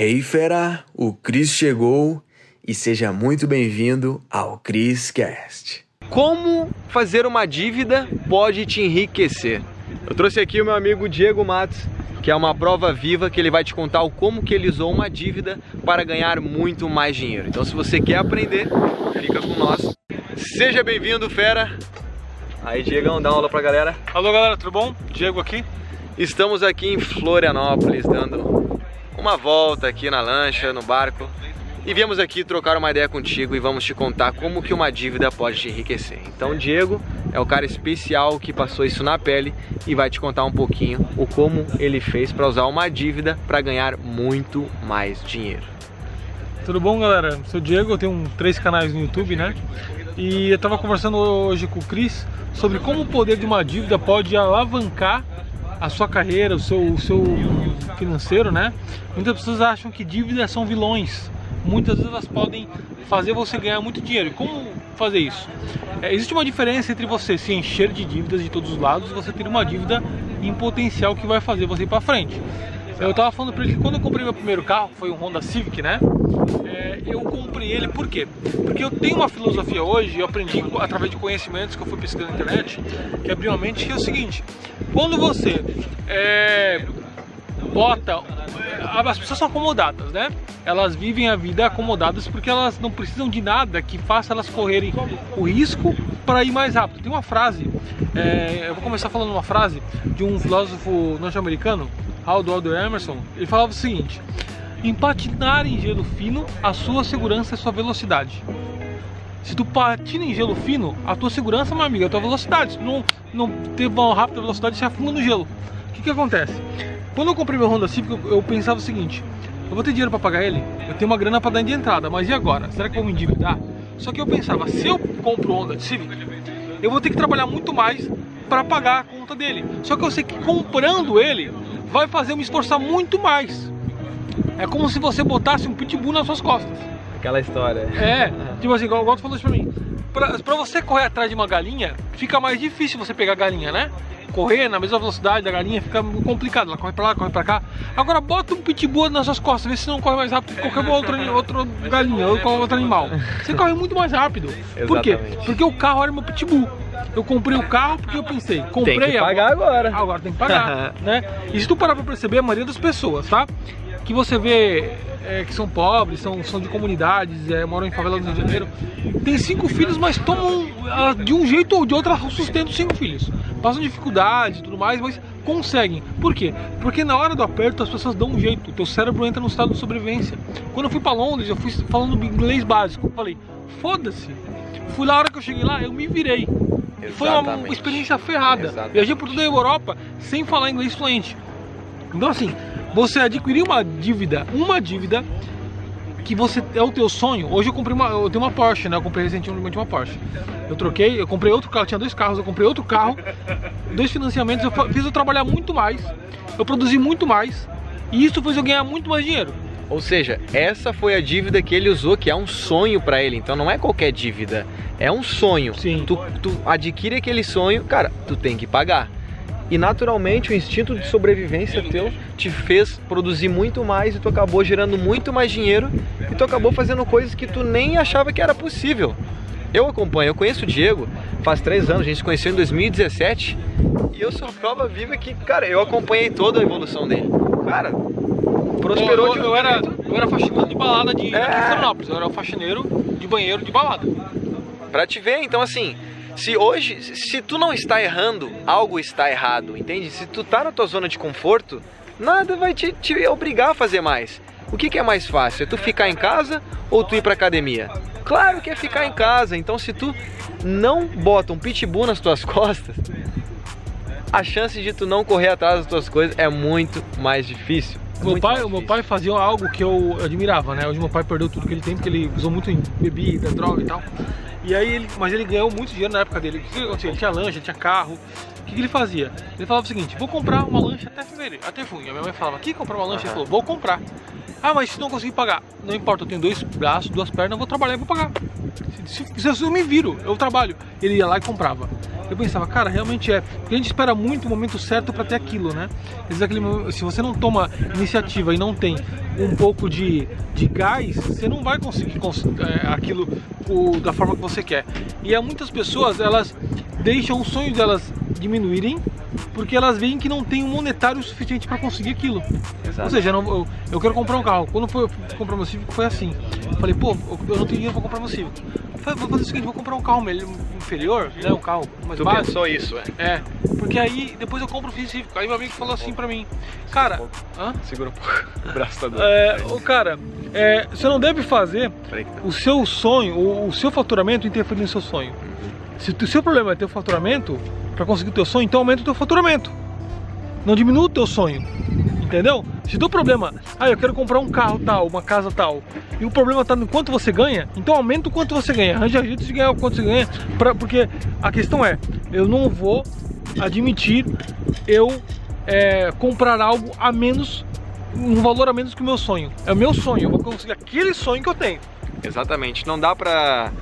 Hey fera, o Cris chegou e seja muito bem-vindo ao Cris Cast. Como fazer uma dívida pode te enriquecer? Eu trouxe aqui o meu amigo Diego Matos, que é uma prova viva que ele vai te contar o como que ele usou uma dívida para ganhar muito mais dinheiro. Então se você quer aprender, fica com nós. Seja bem-vindo, fera. Aí, Diegão, dá uma aula pra galera. Alô, galera, tudo bom? Diego aqui. Estamos aqui em Florianópolis, dando uma volta aqui na lancha, no barco. E viemos aqui trocar uma ideia contigo e vamos te contar como que uma dívida pode te enriquecer. Então, Diego é o cara especial que passou isso na pele e vai te contar um pouquinho o como ele fez para usar uma dívida para ganhar muito mais dinheiro. Tudo bom, galera? Eu sou o Diego, eu tenho três canais no YouTube, né? E eu tava conversando hoje com o Cris sobre como o poder de uma dívida pode alavancar a sua carreira, o seu, o seu financeiro, né? Muitas pessoas acham que dívidas são vilões. Muitas vezes elas podem fazer você ganhar muito dinheiro. Como fazer isso? É, existe uma diferença entre você se encher de dívidas de todos os lados e você ter uma dívida em potencial que vai fazer você ir para frente. Eu tava falando para ele que quando eu comprei meu primeiro carro, foi um Honda Civic, né? É, eu comprei ele por quê? Porque eu tenho uma filosofia hoje, eu aprendi através de conhecimentos que eu fui pesquisando na internet, que abriu a mente, que é o seguinte: quando você é, bota. As pessoas são acomodadas, né? Elas vivem a vida acomodadas porque elas não precisam de nada que faça elas correrem o risco para ir mais rápido. Tem uma frase, é, eu vou começar falando uma frase de um filósofo norte-americano, Aldo Aldo Emerson. Ele falava o seguinte: em patinar em gelo fino, a sua segurança é sua velocidade. Se tu patina em gelo fino, a tua segurança, meu amigo, é a tua velocidade. Se não, não ter uma rápida velocidade, você afunda no gelo. O que que acontece? Quando eu comprei meu Honda Civic, eu, eu pensava o seguinte: eu vou ter dinheiro para pagar ele, eu tenho uma grana para dar de entrada, mas e agora? Será que eu vou me endividar? Só que eu pensava, se eu compro Honda Civic, eu vou ter que trabalhar muito mais para pagar a conta dele. Só que eu sei que comprando ele vai fazer eu me esforçar muito mais. É como se você botasse um pitbull nas suas costas. Aquela história. É, tipo assim, igual o Gosto falou isso pra mim. Pra, pra você correr atrás de uma galinha, fica mais difícil você pegar a galinha, né? Correr na mesma velocidade da galinha fica complicado. Ela corre pra lá, corre pra cá. Agora bota um pitbull nas suas costas, vê se não corre mais rápido que qualquer outra, outra galinha ou qualquer outro animal. Você corre muito mais rápido. Por quê? Porque o carro era meu pitbull. Eu comprei o carro porque eu pensei, comprei Tem que pagar agora. Agora tem que pagar, né? E se tu parar pra perceber, a maioria das pessoas, tá? Que você vê é, que são pobres, são, são de comunidades, é, moram em favelas do Rio de Janeiro, tem cinco filhos, mas tomam ah, de um jeito ou de outro sustentam cinco filhos. Passam dificuldade e tudo mais, mas conseguem. Por quê? Porque na hora do aperto as pessoas dão um jeito, o teu cérebro entra no estado de sobrevivência. Quando eu fui pra Londres, eu fui falando inglês básico, falei, foda-se. Fui lá, a hora que eu cheguei lá, eu me virei. Foi uma Exatamente. experiência ferrada. Exatamente. Viajei por toda a Europa sem falar inglês fluente. Então assim, você adquirir uma dívida, uma dívida que você é o teu sonho. Hoje eu comprei uma, eu tenho uma Porsche, né? Eu comprei recentemente uma Porsche. Eu troquei, eu comprei outro carro, tinha dois carros, eu comprei outro carro, dois financiamentos, eu fiz eu trabalhar muito mais, eu produzi muito mais e isso fez eu ganhar muito mais dinheiro. Ou seja, essa foi a dívida que ele usou, que é um sonho pra ele. Então não é qualquer dívida, é um sonho. Sim. Tu, tu adquire aquele sonho, cara, tu tem que pagar. E naturalmente o instinto de sobrevivência teu te fez produzir muito mais e tu acabou gerando muito mais dinheiro e tu acabou fazendo coisas que tu nem achava que era possível. Eu acompanho, eu conheço o Diego faz três anos, a gente se conheceu em 2017 e eu sou prova viva que, cara, eu acompanhei toda a evolução dele. Cara, prosperou eu, de eu, um eu era, eu era faxineiro de balada de, É. em Florianópolis, eu era o faxineiro de banheiro de balada. Pra te ver, então assim, se hoje, se tu não está errando, algo está errado, entende? Se tu tá na tua zona de conforto, nada vai te, te obrigar a fazer mais. O que, que é mais fácil? É tu ficar em casa ou tu ir pra academia? Claro que é ficar em casa, então se tu não bota um pitbull nas tuas costas, a chance de tu não correr atrás das tuas coisas é muito mais difícil. Meu Muito pai, o meu pai fazia algo que eu admirava, né? Hoje meu pai perdeu tudo que ele tem porque ele usou muito em bebida, droga e tal. E aí ele, mas ele ganhou muito dinheiro na época dele. O que? Ele tinha lancha, tinha carro. O que, que ele fazia? Ele falava o seguinte: vou comprar uma lancha até fevereiro, até junho. A minha mãe falava: "Quer comprar uma lancha?" Ele falou: "Vou comprar." Ah, mas se não conseguir pagar, não importa, eu tenho dois braços, duas pernas, eu vou trabalhar e vou pagar. Se, se, se eu me viro, eu trabalho. Ele ia lá e comprava. Eu pensava, cara, realmente é. Porque a gente espera muito o momento certo para ter aquilo, né? Aquele, se você não toma iniciativa e não tem um pouco de, de gás, você não vai conseguir é, aquilo o, da forma que você quer. E há muitas pessoas, elas deixam o sonho delas diminuírem porque elas veem que não tem um monetário suficiente para conseguir aquilo. Exato. Ou seja, eu, eu, eu, quero comprar um carro. Quando foi, eu fui comprar meu Civic foi assim. Falei, pô, eu não tenho dinheiro para comprar meu Civic. Vou fazer o seguinte, vou comprar um carro inferior, né, um carro mais tu básico. pensou isso, é? É, porque aí depois eu compro o Civic. Aí meu amigo falou assim para mim, cara... Hã? Segura um pouco, o braço tá doendo. É, o cara, é, você não deve fazer o seu sonho, o, o seu faturamento interferir no seu sonho. Uhum. Se o seu problema é ter o faturamento, para conseguir o teu sonho, então aumenta o teu faturamento. Não diminua o teu sonho. Entendeu? Se o teu problema, ah, eu quero comprar um carro tal, uma casa tal, e o problema está no quanto você ganha, então aumenta o quanto você ganha. Arranja jeito de ganhar o quanto você ganha, pra, porque a questão é, eu não vou admitir eu é, comprar algo a menos, um valor a menos que o meu sonho. É o meu sonho, eu vou conseguir aquele sonho que eu tenho. Exatamente. Não dá pra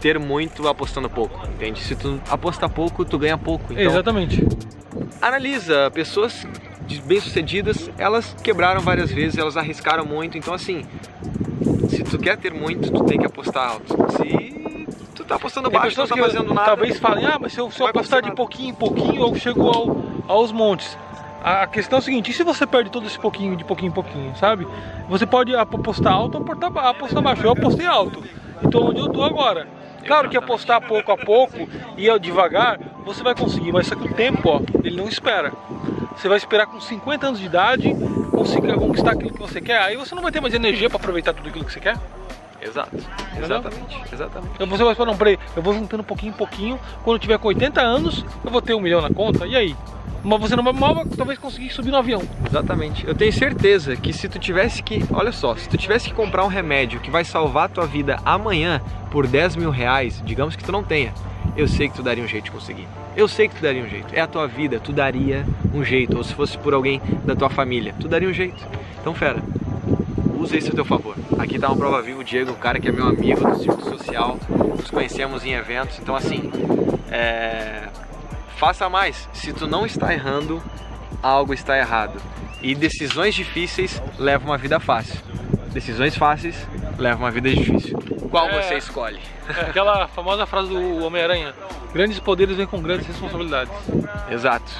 ter muito apostando pouco, entende? Se tu apostar pouco, tu ganha pouco. Então, Exatamente. Analisa pessoas bem-sucedidas, elas quebraram várias vezes, elas arriscaram muito. Então, assim, se tu quer ter muito, tu tem que apostar alto. Se tu tá apostando baixo, não tá fazendo nada. Talvez falem, ah, mas se eu, se eu apostar de nada. pouquinho em pouquinho, eu chego ao, aos montes. A questão é o seguinte, e se você perde todo esse pouquinho, de pouquinho em pouquinho, sabe? Você pode apostar alto ou apostar baixo. Eu apostei alto. Então onde eu tô agora? Claro que apostar pouco a pouco e devagar, você vai conseguir, mas só que o tempo, ó, ele não espera. Você vai esperar com 50 anos de idade conseguir conquistar aquilo que você quer, aí você não vai ter mais energia para aproveitar tudo aquilo que você quer. Exato. Exatamente. Exatamente. Então você vai falar, não, peraí, eu vou juntando um pouquinho em pouquinho, quando eu tiver com 80 anos, eu vou ter um milhão na conta, e aí? mas você não vai mal talvez conseguir subir no avião. Exatamente. Eu tenho certeza que se tu tivesse que, olha só, se tu tivesse que comprar um remédio que vai salvar a tua vida amanhã por 10 mil reais, digamos que tu não tenha, eu sei que tu daria um jeito de conseguir. Eu sei que tu daria um jeito. É a tua vida, tu daria um jeito. Ou se fosse por alguém da tua família, tu daria um jeito. Então, fera, usa isso a teu favor. Aqui tá uma prova viva o Diego, o cara que é meu amigo do círculo social. Nos conhecemos em eventos. Então, assim, é Faça mais. Se tu não está errando, algo está errado. E decisões difíceis levam uma vida fácil. Decisões fáceis levam uma vida difícil. Qual é, você escolhe? É aquela famosa frase do Homem-Aranha: grandes poderes vêm com grandes responsabilidades. Exato.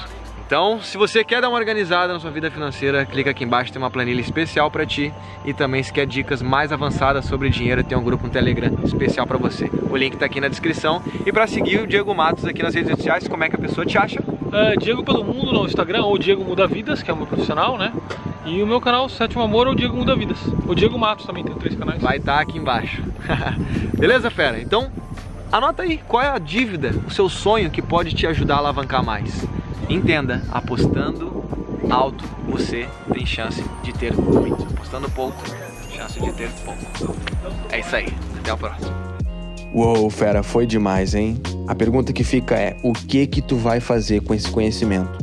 Então, se você quer dar uma organizada na sua vida financeira, clica aqui embaixo, tem uma planilha especial para ti. E também se quer dicas mais avançadas sobre dinheiro, tem um grupo no Telegram especial para você. O link está aqui na descrição. E para seguir o Diego Matos aqui nas redes sociais, como é que a pessoa te acha? É, Diego pelo Mundo no Instagram, ou Diego Muda Vidas, que é meu profissional, né? E o meu canal Sétimo Amor ou Diego Muda Vidas. O Diego Matos também tem três canais. Vai estar tá aqui embaixo. Beleza, fera? Então, anota aí qual é a dívida, o seu sonho que pode te ajudar a alavancar mais. Entenda, apostando alto você tem chance de ter muito. Apostando pouco, chance de ter pouco. É isso aí. Até o próximo. Uou, fera, foi demais, hein? A pergunta que fica é: o que que tu vai fazer com esse conhecimento?